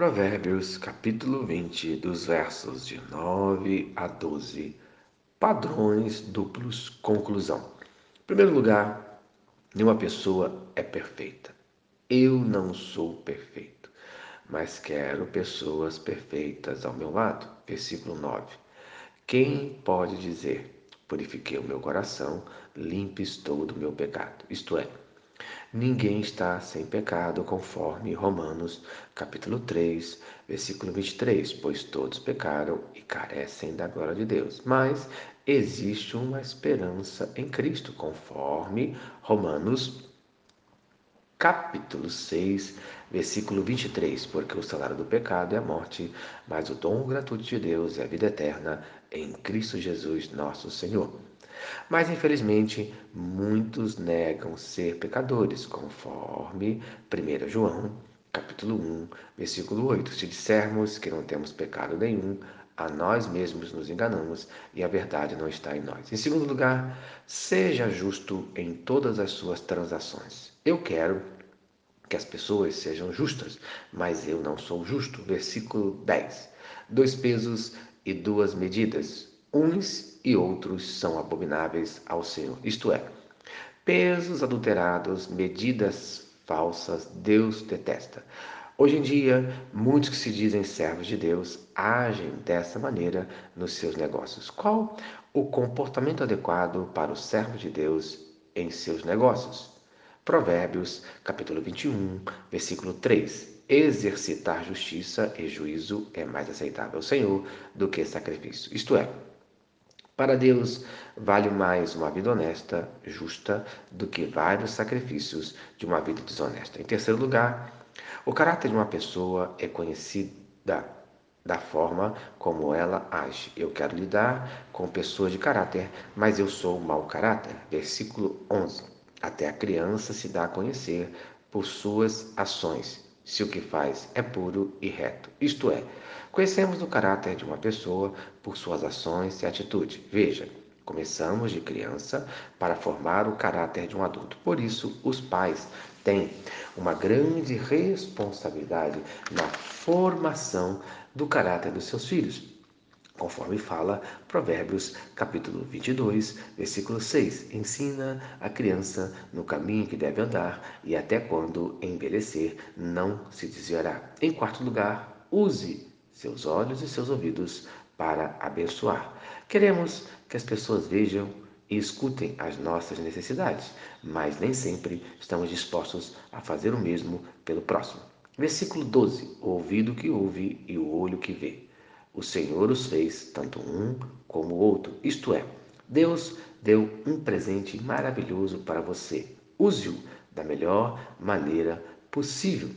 Provérbios, capítulo 20, dos versos de 9 a 12. Padrões duplos. Conclusão. Em primeiro lugar, nenhuma pessoa é perfeita. Eu não sou perfeito, mas quero pessoas perfeitas ao meu lado. Versículo 9. Quem pode dizer: Purifiquei o meu coração, limpo estou do meu pecado? Isto é, Ninguém está sem pecado, conforme Romanos, capítulo 3, versículo 23, pois todos pecaram e carecem da glória de Deus. Mas existe uma esperança em Cristo, conforme Romanos, capítulo 6, versículo 23, porque o salário do pecado é a morte, mas o dom gratuito de Deus é a vida eterna em Cristo Jesus, nosso Senhor. Mas infelizmente muitos negam ser pecadores, conforme 1 João, capítulo 1, versículo 8. Se dissermos que não temos pecado nenhum, a nós mesmos nos enganamos e a verdade não está em nós. Em segundo lugar, seja justo em todas as suas transações. Eu quero que as pessoas sejam justas, mas eu não sou justo. Versículo 10. Dois pesos e duas medidas uns e outros são abomináveis ao Senhor. Isto é, pesos adulterados, medidas falsas, Deus detesta. Hoje em dia, muitos que se dizem servos de Deus agem dessa maneira nos seus negócios. Qual o comportamento adequado para o servo de Deus em seus negócios? Provérbios, capítulo 21, versículo 3. Exercitar justiça e juízo é mais aceitável ao Senhor do que sacrifício. Isto é, para Deus, vale mais uma vida honesta, justa, do que vários sacrifícios de uma vida desonesta. Em terceiro lugar, o caráter de uma pessoa é conhecida da forma como ela age. Eu quero lidar com pessoas de caráter, mas eu sou mau caráter. Versículo 11. Até a criança se dá a conhecer por suas ações se o que faz é puro e reto. Isto é, conhecemos o caráter de uma pessoa por suas ações e atitudes. Veja, começamos de criança para formar o caráter de um adulto. Por isso, os pais têm uma grande responsabilidade na formação do caráter dos seus filhos conforme fala Provérbios capítulo 22, versículo 6. Ensina a criança no caminho que deve andar e até quando envelhecer não se desviará. Em quarto lugar, use seus olhos e seus ouvidos para abençoar. Queremos que as pessoas vejam e escutem as nossas necessidades, mas nem sempre estamos dispostos a fazer o mesmo pelo próximo. Versículo 12: O ouvido que ouve e o olho que vê. O Senhor os fez, tanto um como o outro. Isto é, Deus deu um presente maravilhoso para você. Use-o da melhor maneira possível.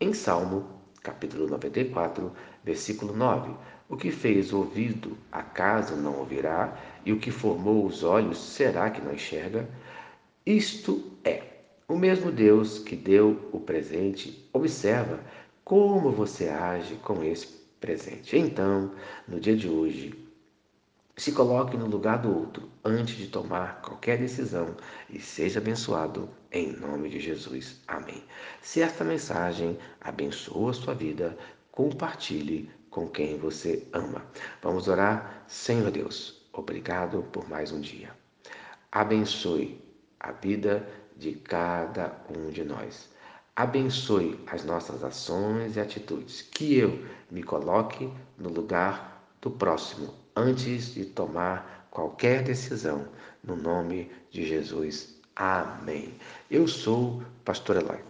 Em Salmo, capítulo 94, versículo 9: O que fez o ouvido, acaso não ouvirá? E o que formou os olhos, será que não enxerga? Isto é, o mesmo Deus que deu o presente, observa como você age com esse presente. Então, no dia de hoje, se coloque no lugar do outro antes de tomar qualquer decisão e seja abençoado em nome de Jesus. Amém. Se esta mensagem abençoa a sua vida, compartilhe com quem você ama. Vamos orar, Senhor Deus. Obrigado por mais um dia. Abençoe a vida de cada um de nós. Abençoe as nossas ações e atitudes. Que eu me coloque no lugar do próximo antes de tomar qualquer decisão. No nome de Jesus. Amém. Eu sou pastor Eloy.